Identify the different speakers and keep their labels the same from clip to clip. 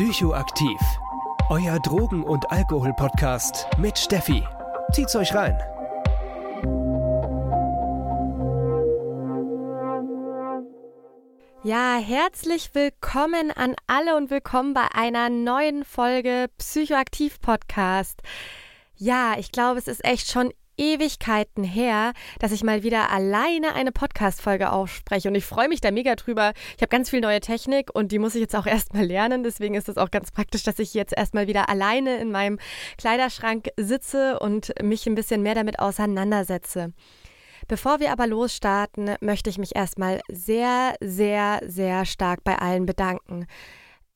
Speaker 1: Psychoaktiv. Euer Drogen- und Alkohol-Podcast mit Steffi. Zieht's euch rein.
Speaker 2: Ja, herzlich willkommen an alle und willkommen bei einer neuen Folge Psychoaktiv Podcast. Ja, ich glaube, es ist echt schon Ewigkeiten her, dass ich mal wieder alleine eine Podcast-Folge aufspreche. Und ich freue mich da mega drüber. Ich habe ganz viel neue Technik und die muss ich jetzt auch erstmal lernen. Deswegen ist es auch ganz praktisch, dass ich jetzt erstmal wieder alleine in meinem Kleiderschrank sitze und mich ein bisschen mehr damit auseinandersetze. Bevor wir aber losstarten, möchte ich mich erstmal sehr, sehr, sehr stark bei allen bedanken.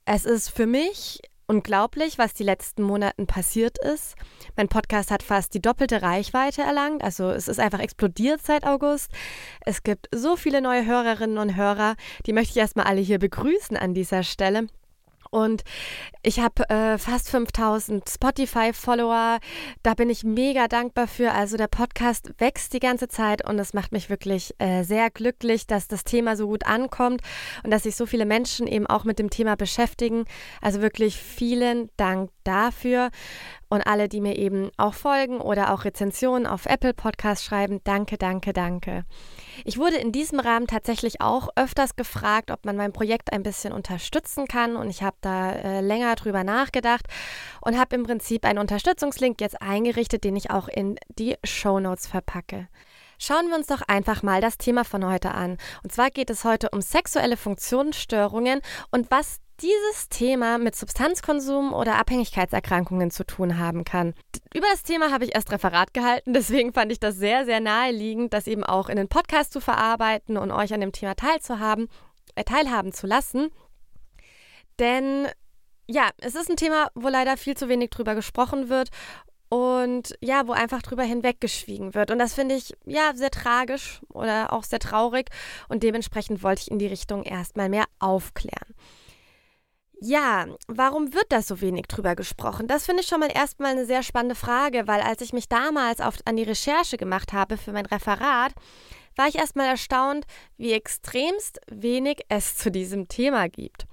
Speaker 2: Es ist für mich unglaublich, was die letzten Monaten passiert ist. Mein Podcast hat fast die doppelte Reichweite erlangt, also es ist einfach explodiert seit August. Es gibt so viele neue Hörerinnen und Hörer, die möchte ich erstmal alle hier begrüßen an dieser Stelle. Und ich habe äh, fast 5000 Spotify-Follower. Da bin ich mega dankbar für. Also der Podcast wächst die ganze Zeit und es macht mich wirklich äh, sehr glücklich, dass das Thema so gut ankommt und dass sich so viele Menschen eben auch mit dem Thema beschäftigen. Also wirklich vielen Dank dafür. Und alle, die mir eben auch folgen oder auch Rezensionen auf Apple Podcast schreiben, danke, danke, danke. Ich wurde in diesem Rahmen tatsächlich auch öfters gefragt, ob man mein Projekt ein bisschen unterstützen kann. Und ich habe da äh, länger drüber nachgedacht und habe im Prinzip einen Unterstützungslink jetzt eingerichtet, den ich auch in die Show Notes verpacke. Schauen wir uns doch einfach mal das Thema von heute an. Und zwar geht es heute um sexuelle Funktionsstörungen und was dieses Thema mit Substanzkonsum oder Abhängigkeitserkrankungen zu tun haben kann. Über das Thema habe ich erst Referat gehalten, deswegen fand ich das sehr, sehr naheliegend, das eben auch in den Podcast zu verarbeiten und euch an dem Thema teilzuhaben, äh, teilhaben zu lassen. Denn ja, es ist ein Thema, wo leider viel zu wenig drüber gesprochen wird und ja, wo einfach drüber hinweggeschwiegen wird. Und das finde ich ja sehr tragisch oder auch sehr traurig und dementsprechend wollte ich in die Richtung erstmal mehr aufklären. Ja, warum wird da so wenig drüber gesprochen? Das finde ich schon mal erstmal eine sehr spannende Frage, weil als ich mich damals auf, an die Recherche gemacht habe für mein Referat, war ich erstmal erstaunt, wie extremst wenig es zu diesem Thema gibt.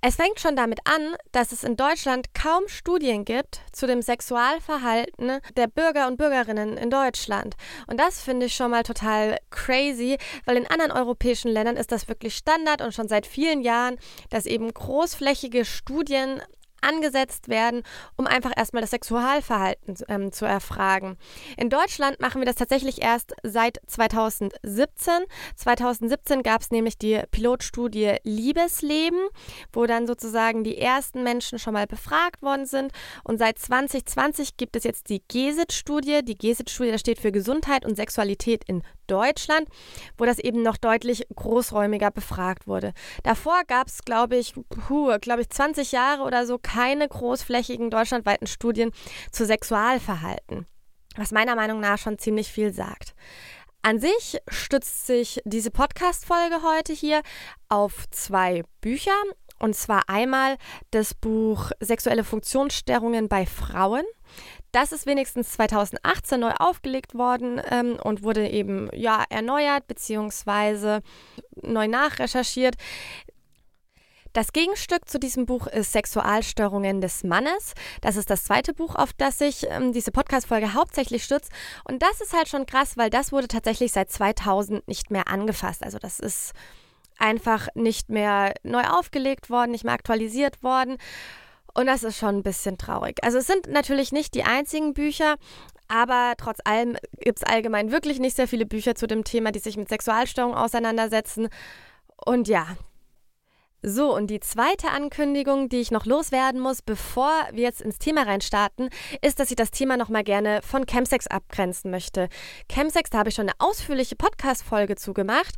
Speaker 2: Es fängt schon damit an, dass es in Deutschland kaum Studien gibt zu dem Sexualverhalten der Bürger und Bürgerinnen in Deutschland. Und das finde ich schon mal total crazy, weil in anderen europäischen Ländern ist das wirklich Standard und schon seit vielen Jahren, dass eben großflächige Studien angesetzt werden, um einfach erstmal das Sexualverhalten ähm, zu erfragen. In Deutschland machen wir das tatsächlich erst seit 2017. 2017 gab es nämlich die Pilotstudie Liebesleben, wo dann sozusagen die ersten Menschen schon mal befragt worden sind. Und seit 2020 gibt es jetzt die GESIT-Studie. Die GESIT-Studie steht für Gesundheit und Sexualität in Deutschland, wo das eben noch deutlich großräumiger befragt wurde. Davor gab es, glaube ich, glaube ich, 20 Jahre oder so keine großflächigen deutschlandweiten Studien zu Sexualverhalten, was meiner Meinung nach schon ziemlich viel sagt. An sich stützt sich diese Podcast-Folge heute hier auf zwei Bücher. Und zwar einmal das Buch Sexuelle Funktionsstörungen bei Frauen. Das ist wenigstens 2018 neu aufgelegt worden ähm, und wurde eben ja erneuert bzw. neu nachrecherchiert. Das Gegenstück zu diesem Buch ist Sexualstörungen des Mannes. Das ist das zweite Buch, auf das sich ähm, diese Podcast-Folge hauptsächlich stützt. Und das ist halt schon krass, weil das wurde tatsächlich seit 2000 nicht mehr angefasst. Also das ist einfach nicht mehr neu aufgelegt worden, nicht mehr aktualisiert worden. Und das ist schon ein bisschen traurig. Also es sind natürlich nicht die einzigen Bücher, aber trotz allem gibt es allgemein wirklich nicht sehr viele Bücher zu dem Thema, die sich mit Sexualstörungen auseinandersetzen. Und ja, so, und die zweite Ankündigung, die ich noch loswerden muss, bevor wir jetzt ins Thema reinstarten, ist, dass ich das Thema nochmal gerne von Chemsex abgrenzen möchte. Chemsex, da habe ich schon eine ausführliche Podcast-Folge zugemacht.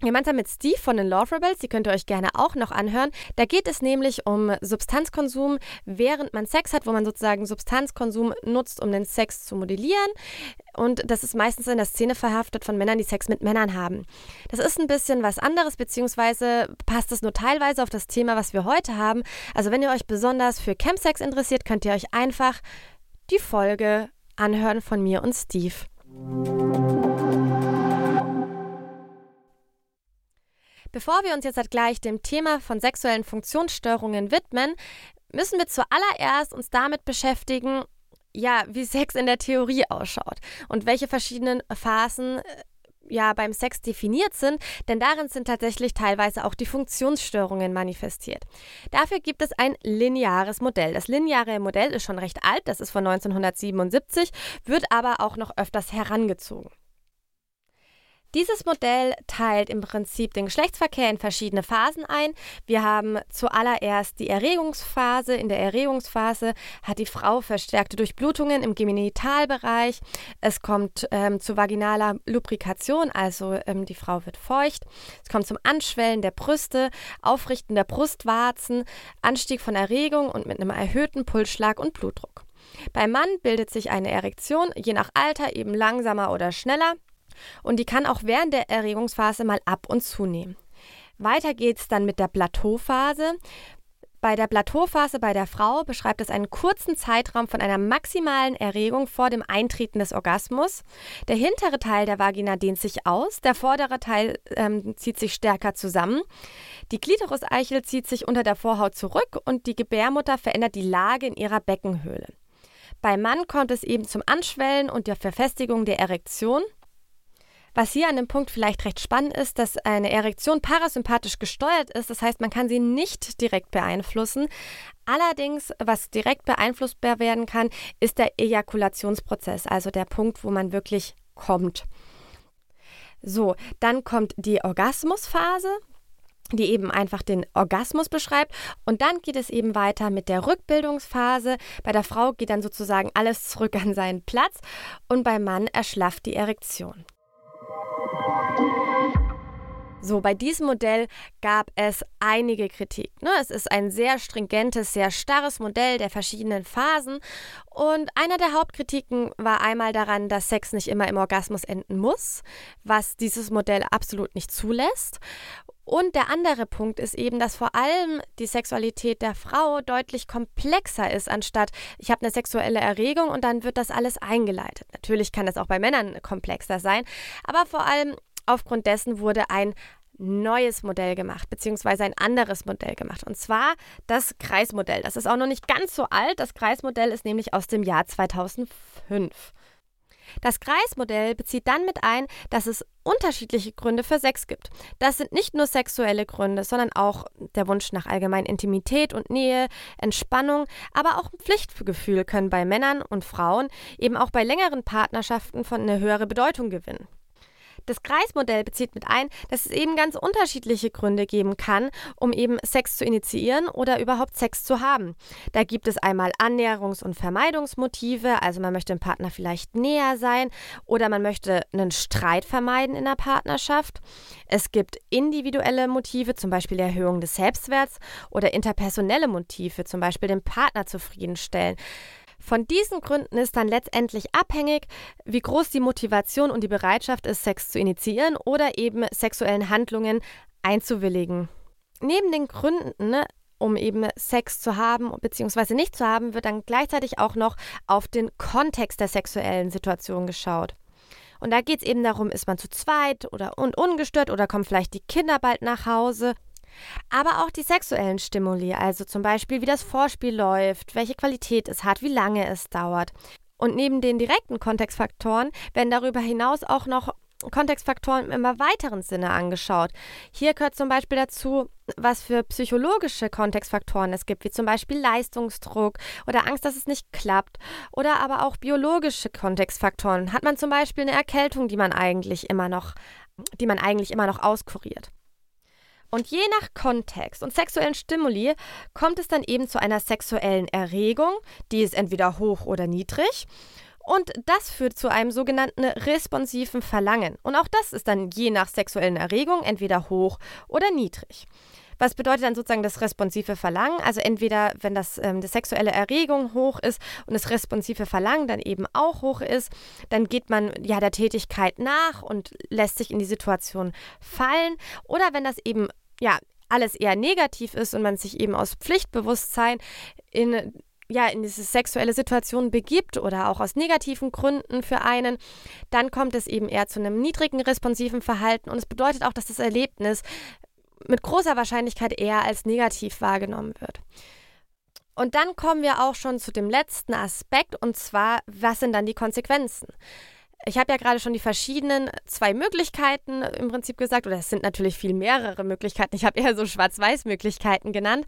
Speaker 2: Gemeinsam mit Steve von den Love Rebels, die könnt ihr euch gerne auch noch anhören. Da geht es nämlich um Substanzkonsum, während man Sex hat, wo man sozusagen Substanzkonsum nutzt, um den Sex zu modellieren. Und das ist meistens in der Szene verhaftet von Männern, die Sex mit Männern haben. Das ist ein bisschen was anderes, beziehungsweise passt es nur teilweise auf das Thema, was wir heute haben. Also wenn ihr euch besonders für Chemsex interessiert, könnt ihr euch einfach die Folge anhören von mir und Steve. Bevor wir uns jetzt gleich dem Thema von sexuellen Funktionsstörungen widmen, müssen wir zuallererst uns damit beschäftigen, ja, wie Sex in der Theorie ausschaut und welche verschiedenen Phasen äh, ja beim Sex definiert sind, denn darin sind tatsächlich teilweise auch die Funktionsstörungen manifestiert. Dafür gibt es ein lineares Modell. Das lineare Modell ist schon recht alt, das ist von 1977, wird aber auch noch öfters herangezogen. Dieses Modell teilt im Prinzip den Geschlechtsverkehr in verschiedene Phasen ein. Wir haben zuallererst die Erregungsphase. In der Erregungsphase hat die Frau verstärkte Durchblutungen im Genitalbereich. Es kommt ähm, zu vaginaler Lubrikation, also ähm, die Frau wird feucht. Es kommt zum Anschwellen der Brüste, Aufrichten der Brustwarzen, Anstieg von Erregung und mit einem erhöhten Pulsschlag und Blutdruck. Beim Mann bildet sich eine Erektion, je nach Alter eben langsamer oder schneller und die kann auch während der Erregungsphase mal ab und zunehmen. Weiter geht es dann mit der Plateauphase. Bei der Plateauphase bei der Frau beschreibt es einen kurzen Zeitraum von einer maximalen Erregung vor dem Eintreten des Orgasmus. Der hintere Teil der Vagina dehnt sich aus, der vordere Teil ähm, zieht sich stärker zusammen. Die Klitoris-Eichel zieht sich unter der Vorhaut zurück und die Gebärmutter verändert die Lage in ihrer Beckenhöhle. Beim Mann kommt es eben zum Anschwellen und der Verfestigung der Erektion. Was hier an dem Punkt vielleicht recht spannend ist, dass eine Erektion parasympathisch gesteuert ist. Das heißt, man kann sie nicht direkt beeinflussen. Allerdings, was direkt beeinflussbar werden kann, ist der Ejakulationsprozess, also der Punkt, wo man wirklich kommt. So, dann kommt die Orgasmusphase die eben einfach den Orgasmus beschreibt. Und dann geht es eben weiter mit der Rückbildungsphase. Bei der Frau geht dann sozusagen alles zurück an seinen Platz und beim Mann erschlafft die Erektion. So, bei diesem Modell gab es einige Kritik. Ne? Es ist ein sehr stringentes, sehr starres Modell der verschiedenen Phasen. Und einer der Hauptkritiken war einmal daran, dass Sex nicht immer im Orgasmus enden muss, was dieses Modell absolut nicht zulässt. Und der andere Punkt ist eben, dass vor allem die Sexualität der Frau deutlich komplexer ist, anstatt ich habe eine sexuelle Erregung und dann wird das alles eingeleitet. Natürlich kann es auch bei Männern komplexer sein, aber vor allem aufgrund dessen wurde ein neues Modell gemacht, beziehungsweise ein anderes Modell gemacht. Und zwar das Kreismodell. Das ist auch noch nicht ganz so alt. Das Kreismodell ist nämlich aus dem Jahr 2005. Das Kreismodell bezieht dann mit ein, dass es unterschiedliche Gründe für Sex gibt. Das sind nicht nur sexuelle Gründe, sondern auch der Wunsch nach allgemein Intimität und Nähe, Entspannung, aber auch Pflichtgefühl können bei Männern und Frauen eben auch bei längeren Partnerschaften von eine höhere Bedeutung gewinnen. Das Kreismodell bezieht mit ein, dass es eben ganz unterschiedliche Gründe geben kann, um eben Sex zu initiieren oder überhaupt Sex zu haben. Da gibt es einmal Annäherungs- und Vermeidungsmotive, also man möchte dem Partner vielleicht näher sein oder man möchte einen Streit vermeiden in der Partnerschaft. Es gibt individuelle Motive, zum Beispiel Erhöhung des Selbstwerts oder interpersonelle Motive, zum Beispiel den Partner zufriedenstellen. Von diesen Gründen ist dann letztendlich abhängig, wie groß die Motivation und die Bereitschaft ist, Sex zu initiieren oder eben sexuellen Handlungen einzuwilligen. Neben den Gründen, um eben Sex zu haben bzw. nicht zu haben, wird dann gleichzeitig auch noch auf den Kontext der sexuellen Situation geschaut. Und da geht es eben darum, ist man zu zweit oder und ungestört oder kommen vielleicht die Kinder bald nach Hause aber auch die sexuellen Stimuli, also zum Beispiel, wie das Vorspiel läuft, welche Qualität es hat, wie lange es dauert. Und neben den direkten Kontextfaktoren werden darüber hinaus auch noch Kontextfaktoren im immer weiteren Sinne angeschaut. Hier gehört zum Beispiel dazu, was für psychologische Kontextfaktoren es gibt, wie zum Beispiel Leistungsdruck oder Angst, dass es nicht klappt. Oder aber auch biologische Kontextfaktoren. Hat man zum Beispiel eine Erkältung, die man eigentlich immer noch, die man eigentlich immer noch auskuriert. Und je nach Kontext und sexuellen Stimuli kommt es dann eben zu einer sexuellen Erregung, die ist entweder hoch oder niedrig. Und das führt zu einem sogenannten responsiven Verlangen. Und auch das ist dann je nach sexuellen Erregung entweder hoch oder niedrig. Was bedeutet dann sozusagen das responsive Verlangen? Also entweder, wenn das ähm, die sexuelle Erregung hoch ist und das responsive Verlangen dann eben auch hoch ist, dann geht man ja der Tätigkeit nach und lässt sich in die Situation fallen. Oder wenn das eben ja alles eher negativ ist und man sich eben aus Pflichtbewusstsein in ja, in diese sexuelle Situation begibt oder auch aus negativen Gründen für einen, dann kommt es eben eher zu einem niedrigen responsiven Verhalten und es bedeutet auch, dass das Erlebnis mit großer Wahrscheinlichkeit eher als negativ wahrgenommen wird. Und dann kommen wir auch schon zu dem letzten Aspekt, und zwar, was sind dann die Konsequenzen? Ich habe ja gerade schon die verschiedenen zwei Möglichkeiten im Prinzip gesagt, oder es sind natürlich viel mehrere Möglichkeiten. Ich habe eher so Schwarz-Weiß-Möglichkeiten genannt.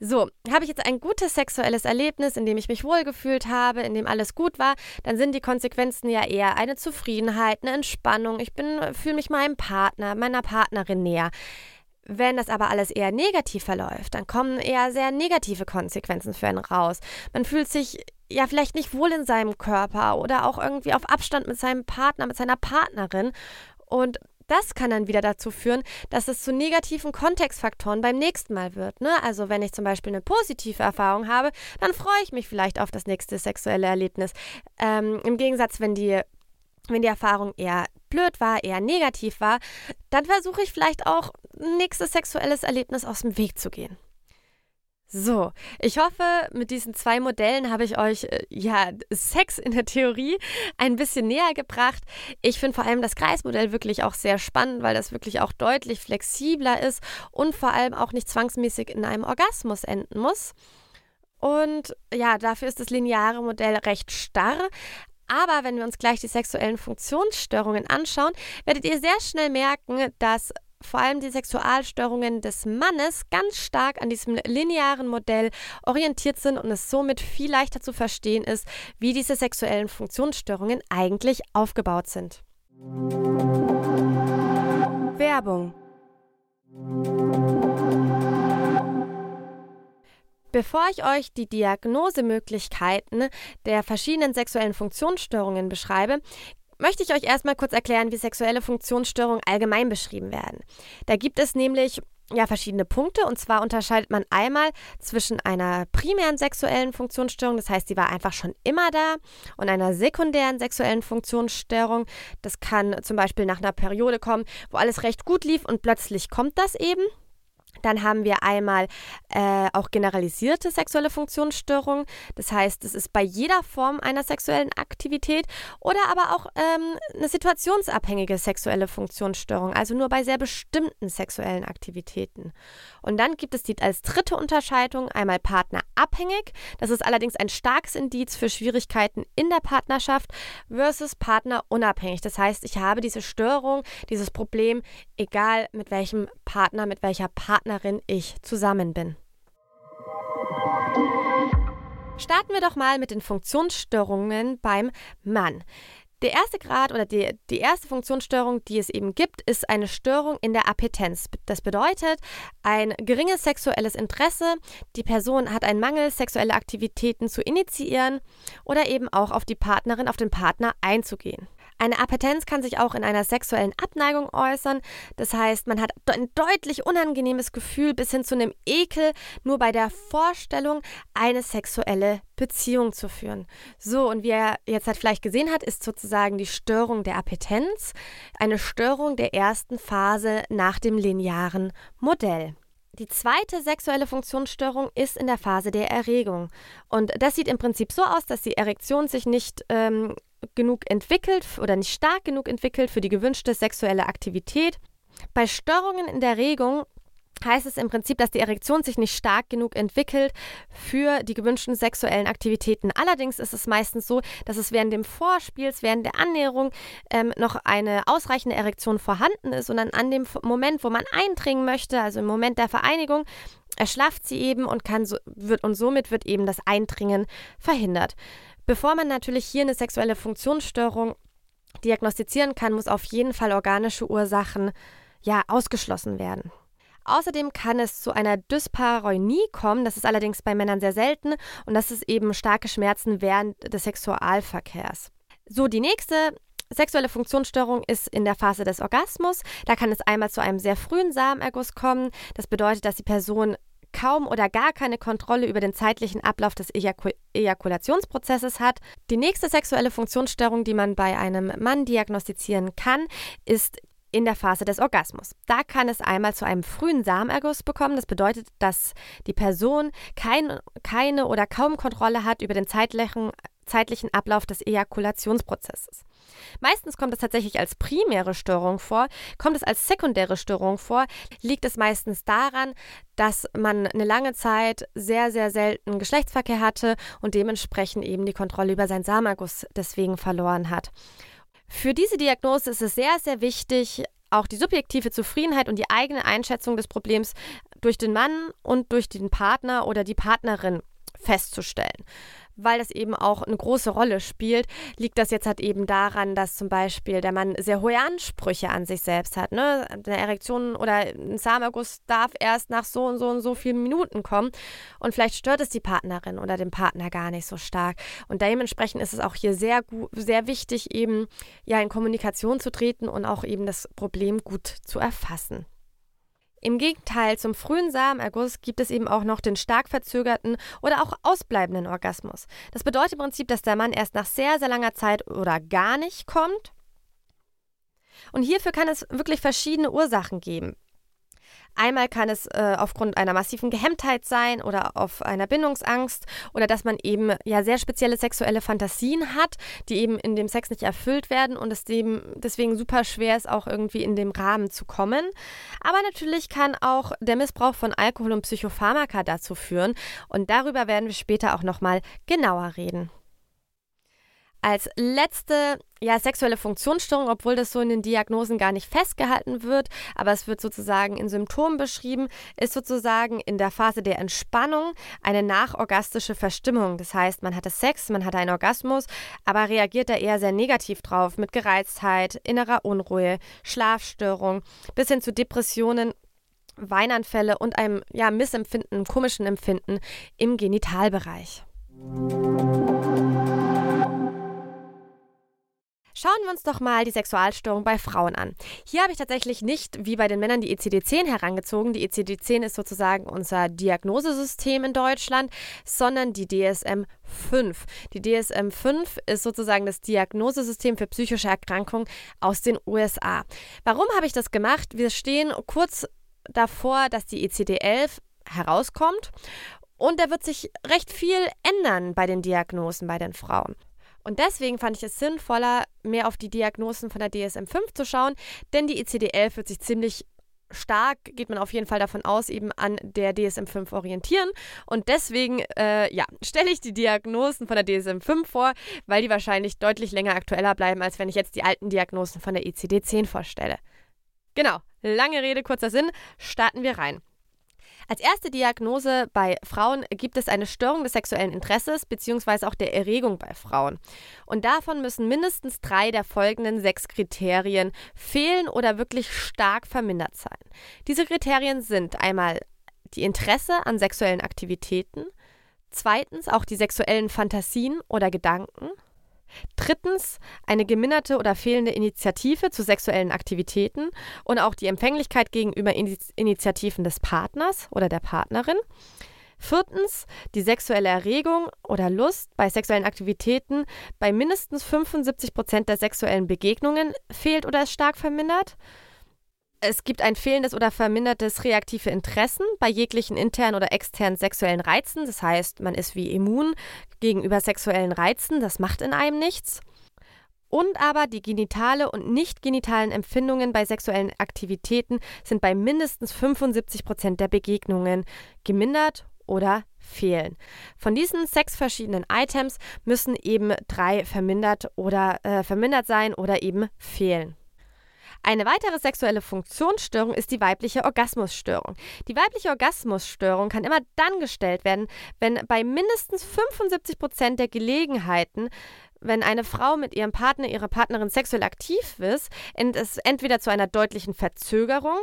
Speaker 2: So, habe ich jetzt ein gutes sexuelles Erlebnis, in dem ich mich wohlgefühlt habe, in dem alles gut war, dann sind die Konsequenzen ja eher eine Zufriedenheit, eine Entspannung. Ich fühle mich meinem Partner, meiner Partnerin näher. Wenn das aber alles eher negativ verläuft, dann kommen eher sehr negative Konsequenzen für einen raus. Man fühlt sich ja vielleicht nicht wohl in seinem Körper oder auch irgendwie auf Abstand mit seinem Partner, mit seiner Partnerin. Und das kann dann wieder dazu führen, dass es zu negativen Kontextfaktoren beim nächsten Mal wird. Ne? Also wenn ich zum Beispiel eine positive Erfahrung habe, dann freue ich mich vielleicht auf das nächste sexuelle Erlebnis. Ähm, Im Gegensatz, wenn die wenn die Erfahrung eher blöd war, eher negativ war, dann versuche ich vielleicht auch nächstes sexuelles Erlebnis aus dem Weg zu gehen. So, ich hoffe, mit diesen zwei Modellen habe ich euch äh, ja Sex in der Theorie ein bisschen näher gebracht. Ich finde vor allem das Kreismodell wirklich auch sehr spannend, weil das wirklich auch deutlich flexibler ist und vor allem auch nicht zwangsmäßig in einem Orgasmus enden muss. Und ja, dafür ist das lineare Modell recht starr. Aber wenn wir uns gleich die sexuellen Funktionsstörungen anschauen, werdet ihr sehr schnell merken, dass vor allem die Sexualstörungen des Mannes ganz stark an diesem linearen Modell orientiert sind und es somit viel leichter zu verstehen ist, wie diese sexuellen Funktionsstörungen eigentlich aufgebaut sind. Werbung Bevor ich euch die Diagnosemöglichkeiten der verschiedenen sexuellen Funktionsstörungen beschreibe, möchte ich euch erstmal kurz erklären, wie sexuelle Funktionsstörungen allgemein beschrieben werden. Da gibt es nämlich ja, verschiedene Punkte. Und zwar unterscheidet man einmal zwischen einer primären sexuellen Funktionsstörung, das heißt, die war einfach schon immer da, und einer sekundären sexuellen Funktionsstörung. Das kann zum Beispiel nach einer Periode kommen, wo alles recht gut lief und plötzlich kommt das eben. Dann haben wir einmal äh, auch generalisierte sexuelle Funktionsstörungen. Das heißt, es ist bei jeder Form einer sexuellen Aktivität oder aber auch ähm, eine situationsabhängige sexuelle Funktionsstörung, also nur bei sehr bestimmten sexuellen Aktivitäten. Und dann gibt es die als dritte Unterscheidung einmal partnerabhängig. Das ist allerdings ein starkes Indiz für Schwierigkeiten in der Partnerschaft versus partnerunabhängig. Das heißt, ich habe diese Störung, dieses Problem, egal mit welchem Partner, mit welcher Partnerin ich zusammen bin. Starten wir doch mal mit den Funktionsstörungen beim Mann. Der erste Grad oder die, die erste Funktionsstörung, die es eben gibt, ist eine Störung in der Appetenz. Das bedeutet ein geringes sexuelles Interesse, die Person hat einen Mangel, sexuelle Aktivitäten zu initiieren oder eben auch auf die Partnerin, auf den Partner einzugehen. Eine Appetenz kann sich auch in einer sexuellen Abneigung äußern. Das heißt, man hat ein deutlich unangenehmes Gefühl bis hin zu einem Ekel, nur bei der Vorstellung, eine sexuelle Beziehung zu führen. So, und wie er jetzt halt vielleicht gesehen hat, ist sozusagen die Störung der Appetenz eine Störung der ersten Phase nach dem linearen Modell. Die zweite sexuelle Funktionsstörung ist in der Phase der Erregung. Und das sieht im Prinzip so aus, dass die Erektion sich nicht ähm, genug entwickelt oder nicht stark genug entwickelt für die gewünschte sexuelle Aktivität. Bei Störungen in der Regung heißt es im Prinzip, dass die Erektion sich nicht stark genug entwickelt für die gewünschten sexuellen Aktivitäten. Allerdings ist es meistens so, dass es während dem Vorspiels, während der Annäherung ähm, noch eine ausreichende Erektion vorhanden ist und dann an dem Moment, wo man eindringen möchte, also im Moment der Vereinigung, erschlafft sie eben und kann so, wird und somit wird eben das Eindringen verhindert. Bevor man natürlich hier eine sexuelle Funktionsstörung diagnostizieren kann, muss auf jeden Fall organische Ursachen ja ausgeschlossen werden. Außerdem kann es zu einer Dyspareunie kommen, das ist allerdings bei Männern sehr selten und das ist eben starke Schmerzen während des Sexualverkehrs. So, die nächste Sexuelle Funktionsstörung ist in der Phase des Orgasmus. Da kann es einmal zu einem sehr frühen Samenerguss kommen. Das bedeutet, dass die Person kaum oder gar keine Kontrolle über den zeitlichen Ablauf des Ejakul Ejakulationsprozesses hat. Die nächste sexuelle Funktionsstörung, die man bei einem Mann diagnostizieren kann, ist in der Phase des Orgasmus. Da kann es einmal zu einem frühen Samenerguss bekommen. Das bedeutet, dass die Person kein, keine oder kaum Kontrolle hat über den zeitlichen, zeitlichen Ablauf des Ejakulationsprozesses. Meistens kommt es tatsächlich als primäre Störung vor. Kommt es als sekundäre Störung vor, liegt es meistens daran, dass man eine lange Zeit sehr, sehr selten Geschlechtsverkehr hatte und dementsprechend eben die Kontrolle über seinen Samenerguss deswegen verloren hat. Für diese Diagnose ist es sehr, sehr wichtig, auch die subjektive Zufriedenheit und die eigene Einschätzung des Problems durch den Mann und durch den Partner oder die Partnerin festzustellen weil das eben auch eine große Rolle spielt, liegt das jetzt halt eben daran, dass zum Beispiel der Mann sehr hohe Ansprüche an sich selbst hat. Ne? Eine Erektion oder ein Samenerguss darf erst nach so und so und so vielen Minuten kommen und vielleicht stört es die Partnerin oder den Partner gar nicht so stark. Und dementsprechend ist es auch hier sehr, sehr wichtig, eben ja in Kommunikation zu treten und auch eben das Problem gut zu erfassen. Im Gegenteil zum frühen Samenerguss gibt es eben auch noch den stark verzögerten oder auch ausbleibenden Orgasmus. Das bedeutet im Prinzip, dass der Mann erst nach sehr, sehr langer Zeit oder gar nicht kommt. Und hierfür kann es wirklich verschiedene Ursachen geben. Einmal kann es äh, aufgrund einer massiven Gehemmtheit sein oder auf einer Bindungsangst oder dass man eben ja sehr spezielle sexuelle Fantasien hat, die eben in dem Sex nicht erfüllt werden und es dem deswegen super schwer ist, auch irgendwie in dem Rahmen zu kommen. Aber natürlich kann auch der Missbrauch von Alkohol und Psychopharmaka dazu führen und darüber werden wir später auch nochmal genauer reden. Als letzte ja, sexuelle Funktionsstörung, obwohl das so in den Diagnosen gar nicht festgehalten wird, aber es wird sozusagen in Symptomen beschrieben, ist sozusagen in der Phase der Entspannung eine nachorgastische Verstimmung. Das heißt, man hatte Sex, man hatte einen Orgasmus, aber reagiert da eher sehr negativ drauf mit Gereiztheit, innerer Unruhe, Schlafstörung bis hin zu Depressionen Weinanfälle und einem ja, Missempfinden, komischen Empfinden im Genitalbereich. Schauen wir uns doch mal die Sexualstörung bei Frauen an. Hier habe ich tatsächlich nicht wie bei den Männern die ECD-10 herangezogen. Die ECD-10 ist sozusagen unser Diagnosesystem in Deutschland, sondern die DSM-5. Die DSM-5 ist sozusagen das Diagnosesystem für psychische Erkrankungen aus den USA. Warum habe ich das gemacht? Wir stehen kurz davor, dass die ECD-11 herauskommt und da wird sich recht viel ändern bei den Diagnosen bei den Frauen. Und deswegen fand ich es sinnvoller, mehr auf die Diagnosen von der DSM-5 zu schauen, denn die ICD-11 wird sich ziemlich stark, geht man auf jeden Fall davon aus, eben an der DSM-5 orientieren. Und deswegen, äh, ja, stelle ich die Diagnosen von der DSM-5 vor, weil die wahrscheinlich deutlich länger aktueller bleiben, als wenn ich jetzt die alten Diagnosen von der ICD-10 vorstelle. Genau, lange Rede, kurzer Sinn, starten wir rein. Als erste Diagnose bei Frauen gibt es eine Störung des sexuellen Interesses bzw. auch der Erregung bei Frauen. Und davon müssen mindestens drei der folgenden sechs Kriterien fehlen oder wirklich stark vermindert sein. Diese Kriterien sind einmal die Interesse an sexuellen Aktivitäten, zweitens auch die sexuellen Fantasien oder Gedanken, Drittens eine geminderte oder fehlende Initiative zu sexuellen Aktivitäten und auch die Empfänglichkeit gegenüber Initiativen des Partners oder der Partnerin. Viertens die sexuelle Erregung oder Lust bei sexuellen Aktivitäten bei mindestens 75 Prozent der sexuellen Begegnungen fehlt oder ist stark vermindert. Es gibt ein fehlendes oder vermindertes reaktive Interessen bei jeglichen internen oder externen sexuellen Reizen. Das heißt, man ist wie immun gegenüber sexuellen Reizen. Das macht in einem nichts. Und aber die genitale und nicht genitalen Empfindungen bei sexuellen Aktivitäten sind bei mindestens 75 Prozent der Begegnungen gemindert oder fehlen. Von diesen sechs verschiedenen Items müssen eben drei vermindert oder äh, vermindert sein oder eben fehlen. Eine weitere sexuelle Funktionsstörung ist die weibliche Orgasmusstörung. Die weibliche Orgasmusstörung kann immer dann gestellt werden, wenn bei mindestens 75 Prozent der Gelegenheiten wenn eine Frau mit ihrem Partner, ihrer Partnerin sexuell aktiv ist, es entweder zu einer deutlichen Verzögerung,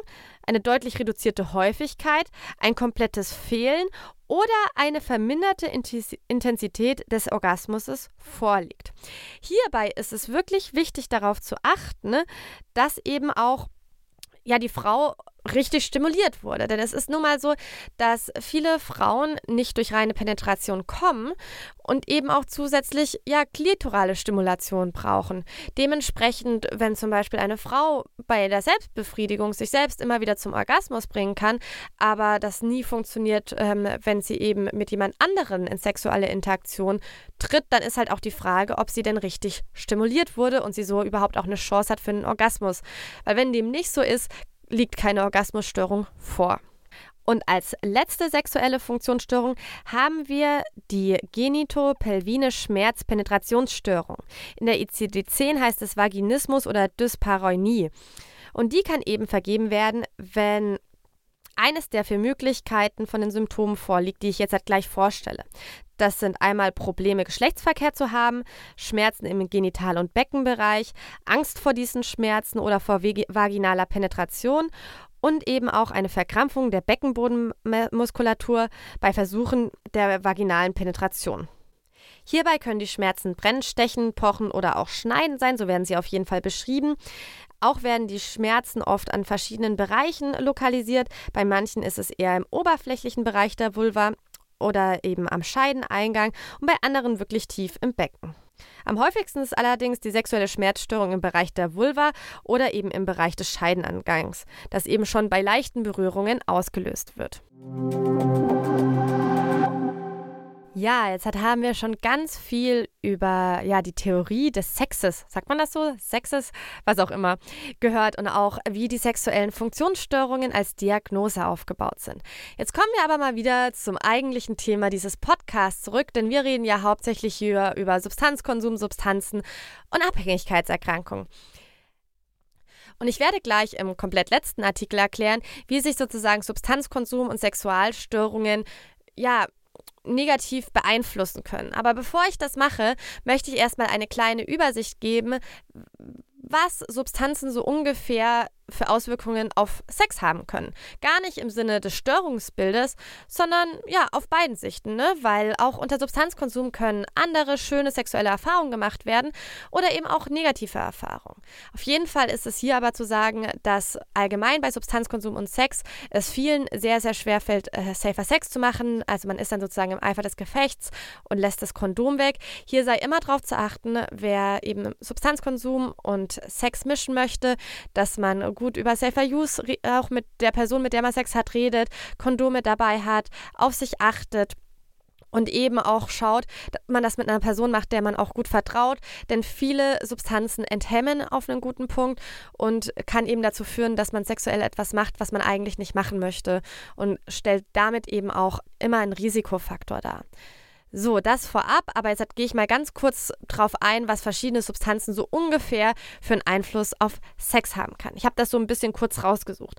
Speaker 2: eine deutlich reduzierte Häufigkeit, ein komplettes Fehlen oder eine verminderte Intensität des Orgasmus vorliegt. Hierbei ist es wirklich wichtig darauf zu achten, dass eben auch ja die Frau richtig stimuliert wurde. Denn es ist nun mal so, dass viele Frauen nicht durch reine Penetration kommen und eben auch zusätzlich ja klitorale Stimulation brauchen. Dementsprechend, wenn zum Beispiel eine Frau bei der Selbstbefriedigung sich selbst immer wieder zum Orgasmus bringen kann, aber das nie funktioniert, ähm, wenn sie eben mit jemand anderen in sexuelle Interaktion tritt, dann ist halt auch die Frage, ob sie denn richtig stimuliert wurde und sie so überhaupt auch eine Chance hat für einen Orgasmus. Weil wenn dem nicht so ist, liegt keine Orgasmusstörung vor. Und als letzte sexuelle Funktionsstörung haben wir die genitopelvine Schmerzpenetrationsstörung. In der ICD-10 heißt es Vaginismus oder Dyspareunie. Und die kann eben vergeben werden, wenn eines der vier Möglichkeiten von den Symptomen vorliegt, die ich jetzt halt gleich vorstelle. Das sind einmal Probleme, Geschlechtsverkehr zu haben, Schmerzen im Genital- und Beckenbereich, Angst vor diesen Schmerzen oder vor vaginaler Penetration und eben auch eine Verkrampfung der Beckenbodenmuskulatur bei Versuchen der vaginalen Penetration. Hierbei können die Schmerzen brennen, stechen, pochen oder auch schneiden sein, so werden sie auf jeden Fall beschrieben. Auch werden die Schmerzen oft an verschiedenen Bereichen lokalisiert. Bei manchen ist es eher im oberflächlichen Bereich der Vulva oder eben am Scheideneingang und bei anderen wirklich tief im Becken. Am häufigsten ist allerdings die sexuelle Schmerzstörung im Bereich der Vulva oder eben im Bereich des Scheidenangangs, das eben schon bei leichten Berührungen ausgelöst wird. Ja, jetzt haben wir schon ganz viel über ja, die Theorie des Sexes, sagt man das so? Sexes, was auch immer, gehört und auch wie die sexuellen Funktionsstörungen als Diagnose aufgebaut sind. Jetzt kommen wir aber mal wieder zum eigentlichen Thema dieses Podcasts zurück, denn wir reden ja hauptsächlich hier über Substanzkonsum, Substanzen und Abhängigkeitserkrankungen. Und ich werde gleich im komplett letzten Artikel erklären, wie sich sozusagen Substanzkonsum und Sexualstörungen ja negativ beeinflussen können. Aber bevor ich das mache, möchte ich erstmal eine kleine Übersicht geben, was Substanzen so ungefähr für Auswirkungen auf Sex haben können. Gar nicht im Sinne des Störungsbildes, sondern ja, auf beiden Sichten, ne? weil auch unter Substanzkonsum können andere schöne sexuelle Erfahrungen gemacht werden oder eben auch negative Erfahrungen. Auf jeden Fall ist es hier aber zu sagen, dass allgemein bei Substanzkonsum und Sex es vielen sehr, sehr schwer fällt, äh, safer Sex zu machen. Also man ist dann sozusagen im Eifer des Gefechts und lässt das Kondom weg. Hier sei immer darauf zu achten, wer eben Substanzkonsum und Sex mischen möchte, dass man über Safer Use auch mit der Person, mit der man Sex hat, redet, Kondome dabei hat, auf sich achtet und eben auch schaut, dass man das mit einer Person macht, der man auch gut vertraut, denn viele Substanzen enthemmen auf einen guten Punkt und kann eben dazu führen, dass man sexuell etwas macht, was man eigentlich nicht machen möchte und stellt damit eben auch immer einen Risikofaktor dar. So, das vorab, aber jetzt gehe ich mal ganz kurz drauf ein, was verschiedene Substanzen so ungefähr für einen Einfluss auf Sex haben kann. Ich habe das so ein bisschen kurz rausgesucht.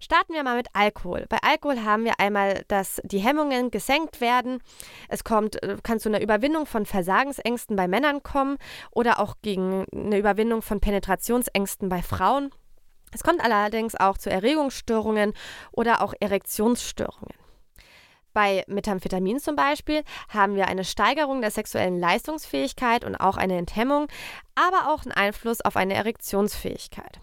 Speaker 2: Starten wir mal mit Alkohol. Bei Alkohol haben wir einmal, dass die Hemmungen gesenkt werden. Es kommt, äh, kann zu einer Überwindung von Versagensängsten bei Männern kommen oder auch gegen eine Überwindung von Penetrationsängsten bei Frauen. Es kommt allerdings auch zu Erregungsstörungen oder auch Erektionsstörungen. Bei Methamphetamin zum Beispiel haben wir eine Steigerung der sexuellen Leistungsfähigkeit und auch eine Enthemmung, aber auch einen Einfluss auf eine Erektionsfähigkeit.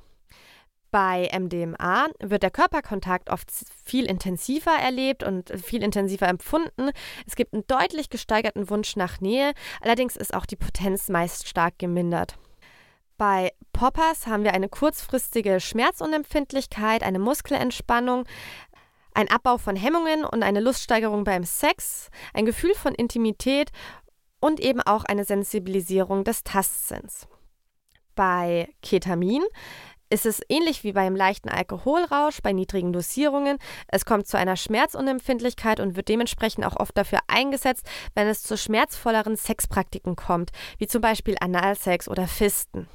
Speaker 2: Bei MDMA wird der Körperkontakt oft viel intensiver erlebt und viel intensiver empfunden. Es gibt einen deutlich gesteigerten Wunsch nach Nähe, allerdings ist auch die Potenz meist stark gemindert. Bei Poppers haben wir eine kurzfristige Schmerzunempfindlichkeit, eine Muskelentspannung, ein Abbau von Hemmungen und eine Luststeigerung beim Sex, ein Gefühl von Intimität und eben auch eine Sensibilisierung des Tastsinns. Bei Ketamin ist es ähnlich wie beim leichten Alkoholrausch bei niedrigen Dosierungen. Es kommt zu einer Schmerzunempfindlichkeit und wird dementsprechend auch oft dafür eingesetzt, wenn es zu schmerzvolleren Sexpraktiken kommt, wie zum Beispiel Analsex oder Fisten.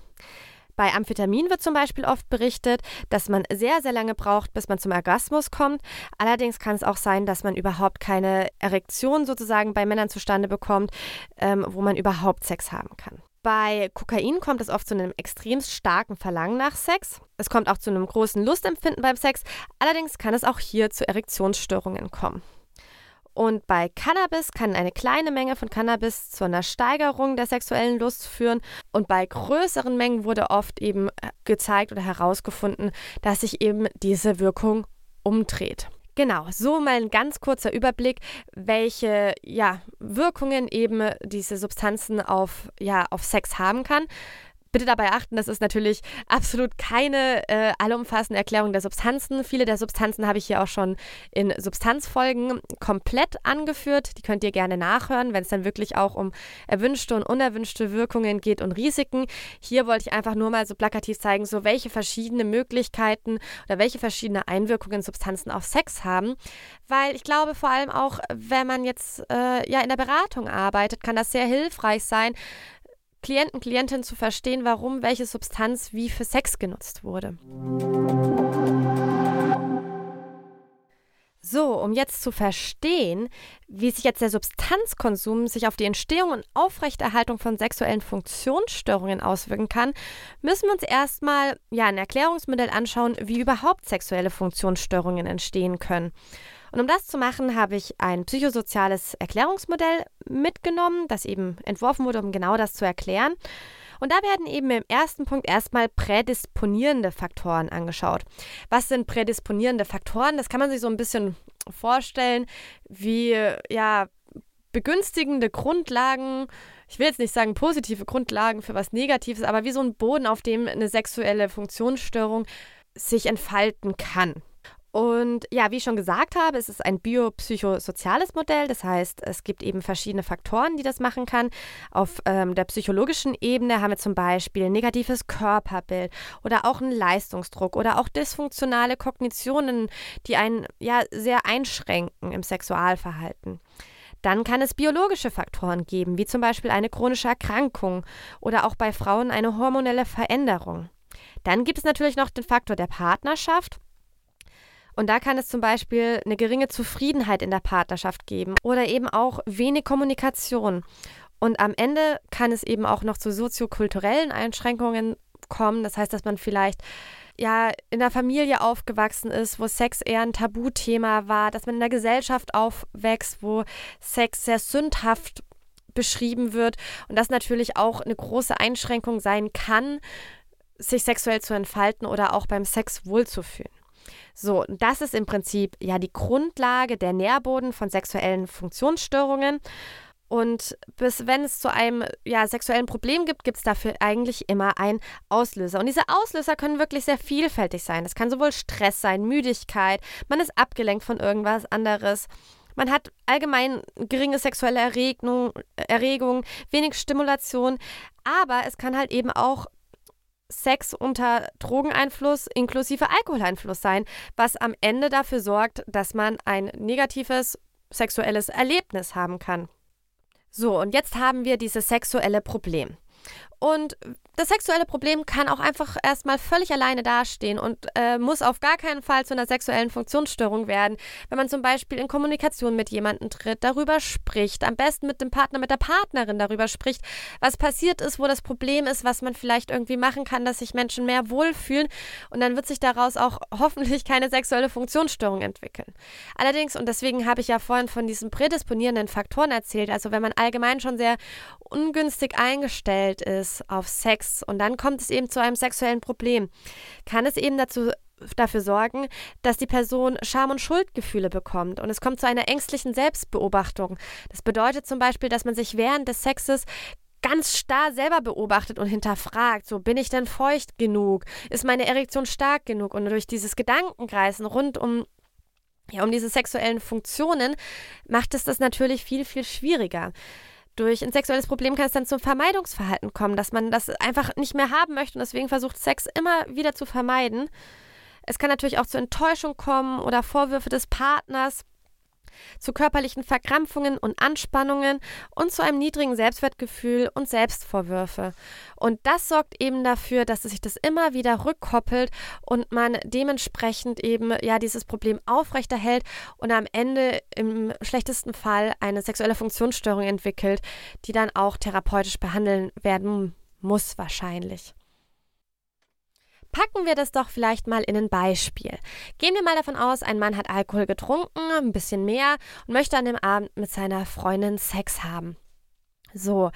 Speaker 2: Bei Amphetamin wird zum Beispiel oft berichtet, dass man sehr, sehr lange braucht, bis man zum Orgasmus kommt. Allerdings kann es auch sein, dass man überhaupt keine Erektion sozusagen bei Männern zustande bekommt, ähm, wo man überhaupt Sex haben kann. Bei Kokain kommt es oft zu einem extrem starken Verlangen nach Sex. Es kommt auch zu einem großen Lustempfinden beim Sex. Allerdings kann es auch hier zu Erektionsstörungen kommen. Und bei Cannabis kann eine kleine Menge von Cannabis zu einer Steigerung der sexuellen Lust führen. Und bei größeren Mengen wurde oft eben äh, gezeigt oder herausgefunden, dass sich eben diese Wirkung umdreht. Genau, so mal ein ganz kurzer Überblick, welche ja, Wirkungen eben diese Substanzen auf, ja, auf Sex haben kann. Bitte dabei achten, das ist natürlich absolut keine äh, allumfassende Erklärung der Substanzen. Viele der Substanzen habe ich hier auch schon in Substanzfolgen komplett angeführt. Die könnt ihr gerne nachhören, wenn es dann wirklich auch um erwünschte und unerwünschte Wirkungen geht und Risiken. Hier wollte ich einfach nur mal so plakativ zeigen, so welche verschiedene Möglichkeiten oder welche verschiedene Einwirkungen Substanzen auf Sex haben. Weil ich glaube, vor allem auch, wenn man jetzt äh, ja in der Beratung arbeitet, kann das sehr hilfreich sein, Klienten, Klientinnen zu verstehen, warum welche Substanz wie für Sex genutzt wurde. So, um jetzt zu verstehen, wie sich jetzt der Substanzkonsum sich auf die Entstehung und Aufrechterhaltung von sexuellen Funktionsstörungen auswirken kann, müssen wir uns erstmal ja, ein Erklärungsmodell anschauen, wie überhaupt sexuelle Funktionsstörungen entstehen können. Und um das zu machen, habe ich ein psychosoziales Erklärungsmodell mitgenommen, das eben entworfen wurde, um genau das zu erklären. Und da werden eben im ersten Punkt erstmal prädisponierende Faktoren angeschaut. Was sind prädisponierende Faktoren? Das kann man sich so ein bisschen vorstellen wie ja begünstigende Grundlagen. Ich will jetzt nicht sagen positive Grundlagen für was Negatives, aber wie so ein Boden, auf dem eine sexuelle Funktionsstörung sich entfalten kann. Und ja, wie ich schon gesagt habe, es ist ein biopsychosoziales Modell. Das heißt, es gibt eben verschiedene Faktoren, die das machen kann. Auf ähm, der psychologischen Ebene haben wir zum Beispiel negatives Körperbild oder auch einen Leistungsdruck oder auch dysfunktionale Kognitionen, die einen ja sehr einschränken im Sexualverhalten. Dann kann es biologische Faktoren geben, wie zum Beispiel eine chronische Erkrankung oder auch bei Frauen eine hormonelle Veränderung. Dann gibt es natürlich noch den Faktor der Partnerschaft. Und da kann es zum Beispiel eine geringe Zufriedenheit in der Partnerschaft geben oder eben auch wenig Kommunikation. Und am Ende kann es eben auch noch zu soziokulturellen Einschränkungen kommen. Das heißt, dass man vielleicht ja in der Familie aufgewachsen ist, wo Sex eher ein Tabuthema war, dass man in der Gesellschaft aufwächst, wo Sex sehr sündhaft beschrieben wird und das natürlich auch eine große Einschränkung sein kann, sich sexuell zu entfalten oder auch beim Sex wohlzufühlen. So, das ist im Prinzip ja die Grundlage, der Nährboden von sexuellen Funktionsstörungen. Und bis wenn es zu einem ja, sexuellen Problem gibt, gibt es dafür eigentlich immer einen Auslöser. Und diese Auslöser können wirklich sehr vielfältig sein. Es kann sowohl Stress sein, Müdigkeit, man ist abgelenkt von irgendwas anderes. Man hat allgemein geringe sexuelle Erregung, Erregung, wenig Stimulation, aber es kann halt eben auch Sex unter Drogeneinfluss inklusive Alkoholeinfluss sein, was am Ende dafür sorgt, dass man ein negatives sexuelles Erlebnis haben kann. So, und jetzt haben wir dieses sexuelle Problem. Und das sexuelle Problem kann auch einfach erstmal völlig alleine dastehen und äh, muss auf gar keinen Fall zu einer sexuellen Funktionsstörung werden. Wenn man zum Beispiel in Kommunikation mit jemandem tritt, darüber spricht, am besten mit dem Partner, mit der Partnerin darüber spricht, was passiert ist, wo das Problem ist, was man vielleicht irgendwie machen kann, dass sich Menschen mehr wohlfühlen und dann wird sich daraus auch hoffentlich keine sexuelle Funktionsstörung entwickeln. Allerdings, und deswegen habe ich ja vorhin von diesen prädisponierenden Faktoren erzählt, also wenn man allgemein schon sehr ungünstig eingestellt ist auf Sex und dann kommt es eben zu einem sexuellen Problem, kann es eben dazu dafür sorgen, dass die Person Scham- und Schuldgefühle bekommt und es kommt zu einer ängstlichen Selbstbeobachtung. Das bedeutet zum Beispiel, dass man sich während des Sexes ganz starr selber beobachtet und hinterfragt, so bin ich denn feucht genug? Ist meine Erektion stark genug? Und durch dieses Gedankenkreisen rund um ja, um diese sexuellen Funktionen macht es das natürlich viel, viel schwieriger. Durch ein sexuelles Problem kann es dann zum Vermeidungsverhalten kommen, dass man das einfach nicht mehr haben möchte und deswegen versucht, Sex immer wieder zu vermeiden. Es kann natürlich auch zu Enttäuschung kommen oder Vorwürfe des Partners zu körperlichen Verkrampfungen und Anspannungen und zu einem niedrigen Selbstwertgefühl und Selbstvorwürfe. Und das sorgt eben dafür, dass sich das immer wieder rückkoppelt und man dementsprechend eben ja dieses Problem aufrechterhält und am Ende im schlechtesten Fall eine sexuelle Funktionsstörung entwickelt, die dann auch therapeutisch behandeln werden muss wahrscheinlich. Packen wir das doch vielleicht mal in ein Beispiel. Gehen wir mal davon aus, ein Mann hat Alkohol getrunken, ein bisschen mehr und möchte an dem Abend mit seiner Freundin Sex haben. So,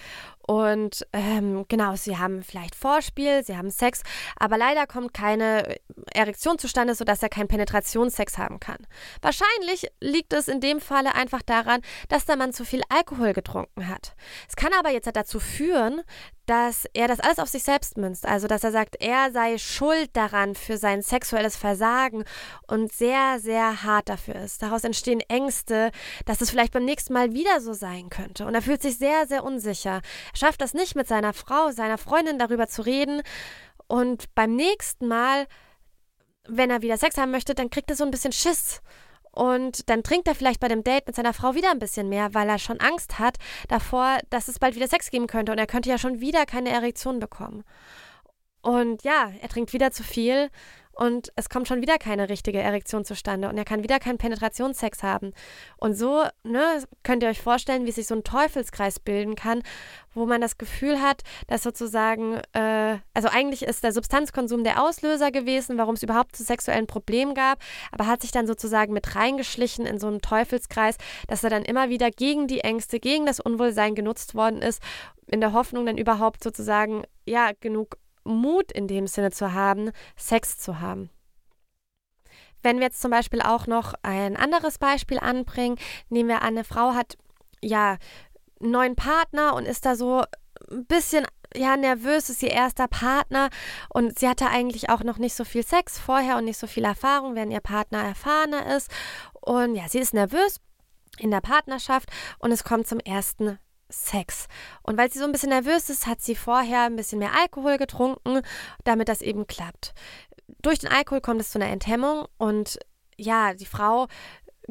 Speaker 2: und ähm, genau, sie haben vielleicht Vorspiel, sie haben Sex, aber leider kommt keine Erektion zustande, sodass er keinen Penetrationssex haben kann. Wahrscheinlich liegt es in dem Falle einfach daran, dass der Mann zu viel Alkohol getrunken hat. Es kann aber jetzt dazu führen, dass er das alles auf sich selbst münzt. Also, dass er sagt, er sei schuld daran für sein sexuelles Versagen und sehr, sehr hart dafür ist. Daraus entstehen Ängste, dass es vielleicht beim nächsten Mal wieder so sein könnte. Und er fühlt sich sehr, sehr unsicher. Er schafft das nicht, mit seiner Frau, seiner Freundin darüber zu reden. Und beim nächsten Mal, wenn er wieder Sex haben möchte, dann kriegt er so ein bisschen Schiss und dann trinkt er vielleicht bei dem Date mit seiner Frau wieder ein bisschen mehr, weil er schon Angst hat davor, dass es bald wieder Sex geben könnte. Und er könnte ja schon wieder keine Erektion bekommen. Und ja, er trinkt wieder zu viel und es kommt schon wieder keine richtige Erektion zustande und er kann wieder keinen Penetrationssex haben. Und so ne, könnt ihr euch vorstellen, wie sich so ein Teufelskreis bilden kann, wo man das Gefühl hat, dass sozusagen, äh, also eigentlich ist der Substanzkonsum der Auslöser gewesen, warum es überhaupt zu sexuellen Problemen gab, aber hat sich dann sozusagen mit reingeschlichen in so einen Teufelskreis, dass er dann immer wieder gegen die Ängste, gegen das Unwohlsein genutzt worden ist, in der Hoffnung dann überhaupt sozusagen, ja, genug Mut in dem Sinne zu haben, Sex zu haben. Wenn wir jetzt zum Beispiel auch noch ein anderes Beispiel anbringen, nehmen wir an, eine Frau hat ja einen neuen Partner und ist da so ein bisschen ja nervös, ist ihr erster Partner und sie hatte eigentlich auch noch nicht so viel Sex vorher und nicht so viel Erfahrung, wenn ihr Partner erfahrener ist und ja, sie ist nervös in der Partnerschaft und es kommt zum ersten Sex. Und weil sie so ein bisschen nervös ist, hat sie vorher ein bisschen mehr Alkohol getrunken, damit das eben klappt. Durch den Alkohol kommt es zu einer Enthemmung und ja, die Frau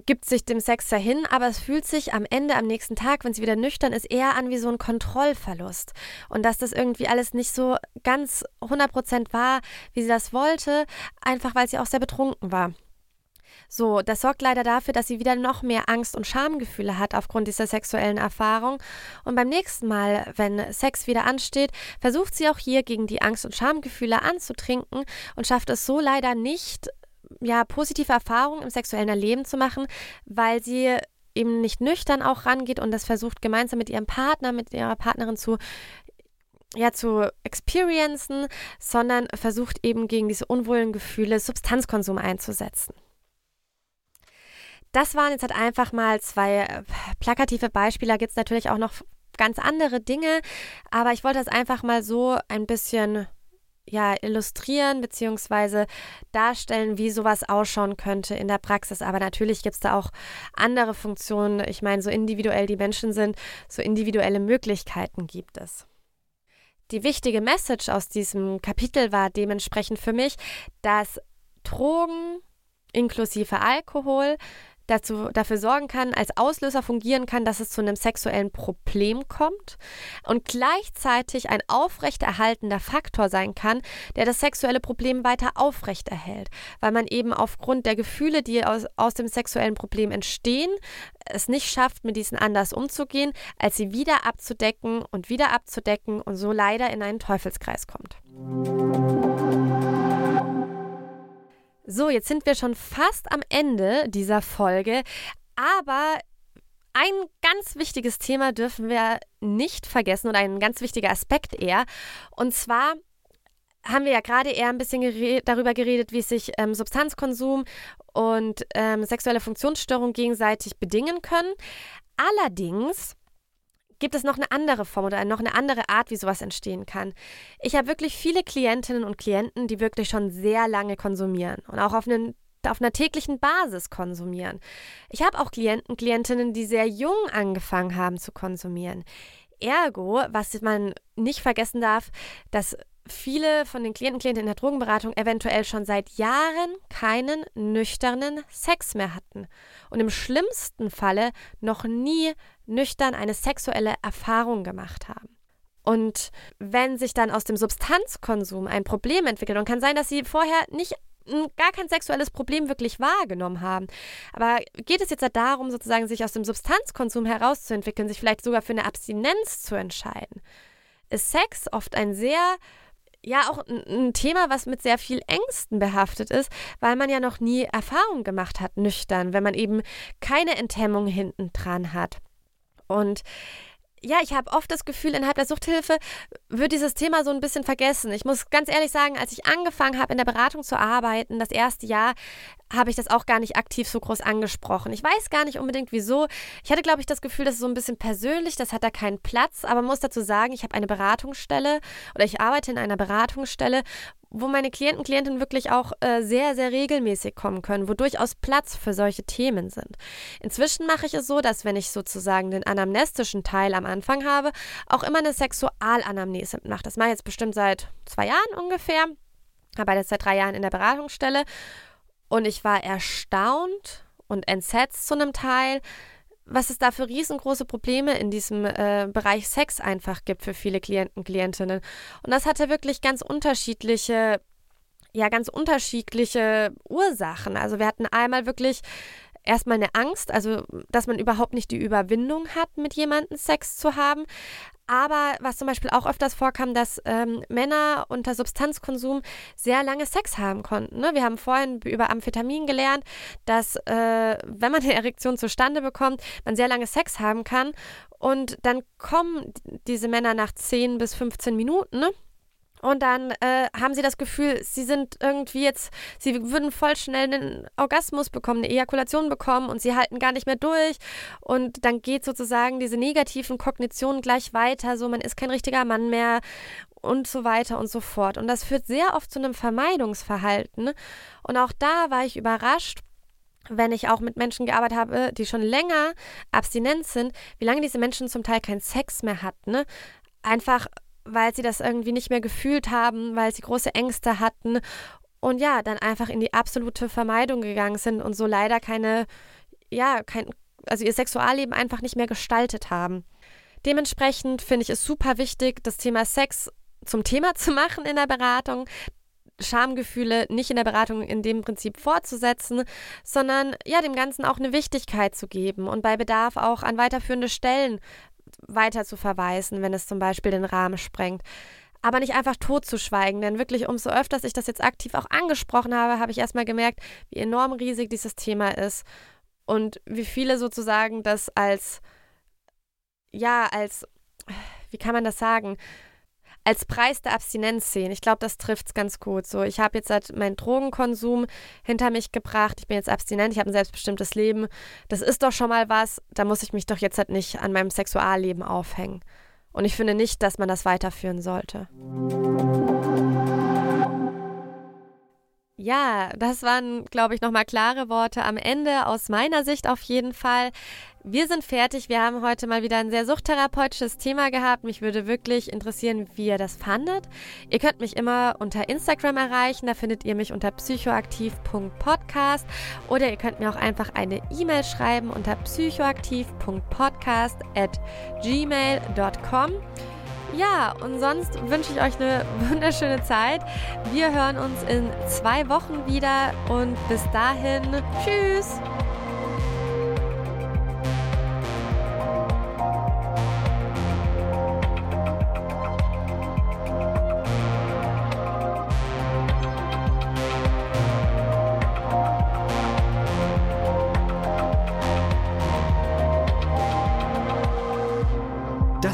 Speaker 2: gibt sich dem Sex dahin, aber es fühlt sich am Ende, am nächsten Tag, wenn sie wieder nüchtern ist, eher an wie so ein Kontrollverlust. Und dass das irgendwie alles nicht so ganz 100% war, wie sie das wollte, einfach weil sie auch sehr betrunken war. So, das sorgt leider dafür, dass sie wieder noch mehr Angst und Schamgefühle hat aufgrund dieser sexuellen Erfahrung. Und beim nächsten Mal, wenn Sex wieder ansteht, versucht sie auch hier gegen die Angst und Schamgefühle anzutrinken und schafft es so leider nicht, ja, positive Erfahrungen im sexuellen Erleben zu machen, weil sie eben nicht nüchtern auch rangeht und das versucht gemeinsam mit ihrem Partner, mit ihrer Partnerin zu ja, zu experiencen, sondern versucht eben gegen diese unwohlen Gefühle Substanzkonsum einzusetzen. Das waren jetzt halt einfach mal zwei äh, plakative Beispiele. Da gibt es natürlich auch noch ganz andere Dinge, aber ich wollte das einfach mal so ein bisschen ja, illustrieren bzw. darstellen, wie sowas ausschauen könnte in der Praxis. Aber natürlich gibt es da auch andere Funktionen. Ich meine, so individuell die Menschen sind, so individuelle Möglichkeiten gibt es. Die wichtige Message aus diesem Kapitel war dementsprechend für mich, dass Drogen inklusive Alkohol dazu, dafür sorgen kann, als Auslöser fungieren kann, dass es zu einem sexuellen Problem kommt und gleichzeitig ein aufrechterhaltender Faktor sein kann, der das sexuelle Problem weiter aufrechterhält, weil man eben aufgrund der Gefühle, die aus, aus dem sexuellen Problem entstehen, es nicht schafft, mit diesen anders umzugehen, als sie wieder abzudecken und wieder abzudecken und so leider in einen Teufelskreis kommt. So, jetzt sind wir schon fast am Ende dieser Folge, aber ein ganz wichtiges Thema dürfen wir nicht vergessen oder ein ganz wichtiger Aspekt eher. Und zwar haben wir ja gerade eher ein bisschen gered darüber geredet, wie sich ähm, Substanzkonsum und ähm, sexuelle Funktionsstörung gegenseitig bedingen können. Allerdings gibt es noch eine andere Form oder noch eine andere Art, wie sowas entstehen kann. Ich habe wirklich viele Klientinnen und Klienten, die wirklich schon sehr lange konsumieren und auch auf einen auf einer täglichen Basis konsumieren. Ich habe auch Klienten, Klientinnen, die sehr jung angefangen haben zu konsumieren. Ergo, was man nicht vergessen darf, dass viele von den Klienten, Klienten in der Drogenberatung eventuell schon seit Jahren keinen nüchternen Sex mehr hatten und im schlimmsten Falle noch nie nüchtern eine sexuelle Erfahrung gemacht haben. Und wenn sich dann aus dem Substanzkonsum ein Problem entwickelt, und kann sein, dass sie vorher nicht gar kein sexuelles Problem wirklich wahrgenommen haben. Aber geht es jetzt darum, sozusagen sich aus dem Substanzkonsum herauszuentwickeln, sich vielleicht sogar für eine Abstinenz zu entscheiden, ist Sex oft ein sehr ja auch ein, Thema, was mit sehr viel Ängsten behaftet ist, weil man ja noch nie Erfahrung gemacht hat, nüchtern, wenn man eben keine Enthemmung hinten dran hat. Und ja, ich habe oft das Gefühl, innerhalb der Suchthilfe wird dieses Thema so ein bisschen vergessen. Ich muss ganz ehrlich sagen, als ich angefangen habe, in der Beratung zu arbeiten, das erste Jahr, habe ich das auch gar nicht aktiv so groß angesprochen. Ich weiß gar nicht unbedingt wieso. Ich hatte, glaube ich, das Gefühl, das ist so ein bisschen persönlich, das hat da keinen Platz. Aber man muss dazu sagen, ich habe eine Beratungsstelle oder ich arbeite in einer Beratungsstelle, wo meine Klienten, Klientinnen wirklich auch äh, sehr, sehr regelmäßig kommen können, wo durchaus Platz für solche Themen sind. Inzwischen mache ich es so, dass wenn ich sozusagen den anamnestischen Teil am Anfang habe, auch immer eine Sexualanamnese mache. Das mache ich jetzt bestimmt seit zwei Jahren ungefähr. Arbeite jetzt seit drei Jahren in der Beratungsstelle und ich war erstaunt und entsetzt zu einem Teil, was es da für riesengroße Probleme in diesem äh, Bereich Sex einfach gibt für viele Klienten, Klientinnen. Und das hatte wirklich ganz unterschiedliche, ja, ganz unterschiedliche Ursachen. Also wir hatten einmal wirklich erstmal eine Angst, also dass man überhaupt nicht die Überwindung hat, mit jemandem Sex zu haben. Aber was zum Beispiel auch öfters vorkam, dass ähm, Männer unter Substanzkonsum sehr lange Sex haben konnten. Ne? Wir haben vorhin über Amphetamin gelernt, dass äh, wenn man eine Erektion zustande bekommt, man sehr lange Sex haben kann. Und dann kommen diese Männer nach 10 bis 15 Minuten. Ne? Und dann äh, haben sie das Gefühl, sie sind irgendwie jetzt, sie würden voll schnell einen Orgasmus bekommen, eine Ejakulation bekommen und sie halten gar nicht mehr durch. Und dann geht sozusagen diese negativen Kognitionen gleich weiter, so man ist kein richtiger Mann mehr und so weiter und so fort. Und das führt sehr oft zu einem Vermeidungsverhalten. Und auch da war ich überrascht, wenn ich auch mit Menschen gearbeitet habe, die schon länger abstinent sind, wie lange diese Menschen zum Teil keinen Sex mehr hatten. Ne? Einfach weil sie das irgendwie nicht mehr gefühlt haben, weil sie große Ängste hatten und ja, dann einfach in die absolute Vermeidung gegangen sind und so leider keine, ja, kein, also ihr Sexualleben einfach nicht mehr gestaltet haben. Dementsprechend finde ich es super wichtig, das Thema Sex zum Thema zu machen in der Beratung, Schamgefühle nicht in der Beratung in dem Prinzip fortzusetzen, sondern ja, dem Ganzen auch eine Wichtigkeit zu geben und bei Bedarf auch an weiterführende Stellen weiter zu verweisen, wenn es zum Beispiel den Rahmen sprengt. Aber nicht einfach totzuschweigen, denn wirklich umso öfter ich das jetzt aktiv auch angesprochen habe, habe ich erstmal gemerkt, wie enorm riesig dieses Thema ist und wie viele sozusagen das als, ja, als, wie kann man das sagen, als Preis der Abstinenz sehen. Ich glaube, das trifft es ganz gut. So, ich habe jetzt halt meinen Drogenkonsum hinter mich gebracht. Ich bin jetzt abstinent, ich habe ein selbstbestimmtes Leben. Das ist doch schon mal was. Da muss ich mich doch jetzt halt nicht an meinem Sexualleben aufhängen. Und ich finde nicht, dass man das weiterführen sollte. Ja, das waren, glaube ich, nochmal klare Worte am Ende, aus meiner Sicht auf jeden Fall. Wir sind fertig. Wir haben heute mal wieder ein sehr suchttherapeutisches Thema gehabt. Mich würde wirklich interessieren, wie ihr das fandet. Ihr könnt mich immer unter Instagram erreichen. Da findet ihr mich unter psychoaktiv.podcast oder ihr könnt mir auch einfach eine E-Mail schreiben unter psychoaktiv.podcast at gmail.com. Ja, und sonst wünsche ich euch eine wunderschöne Zeit. Wir hören uns in zwei Wochen wieder und bis dahin, tschüss!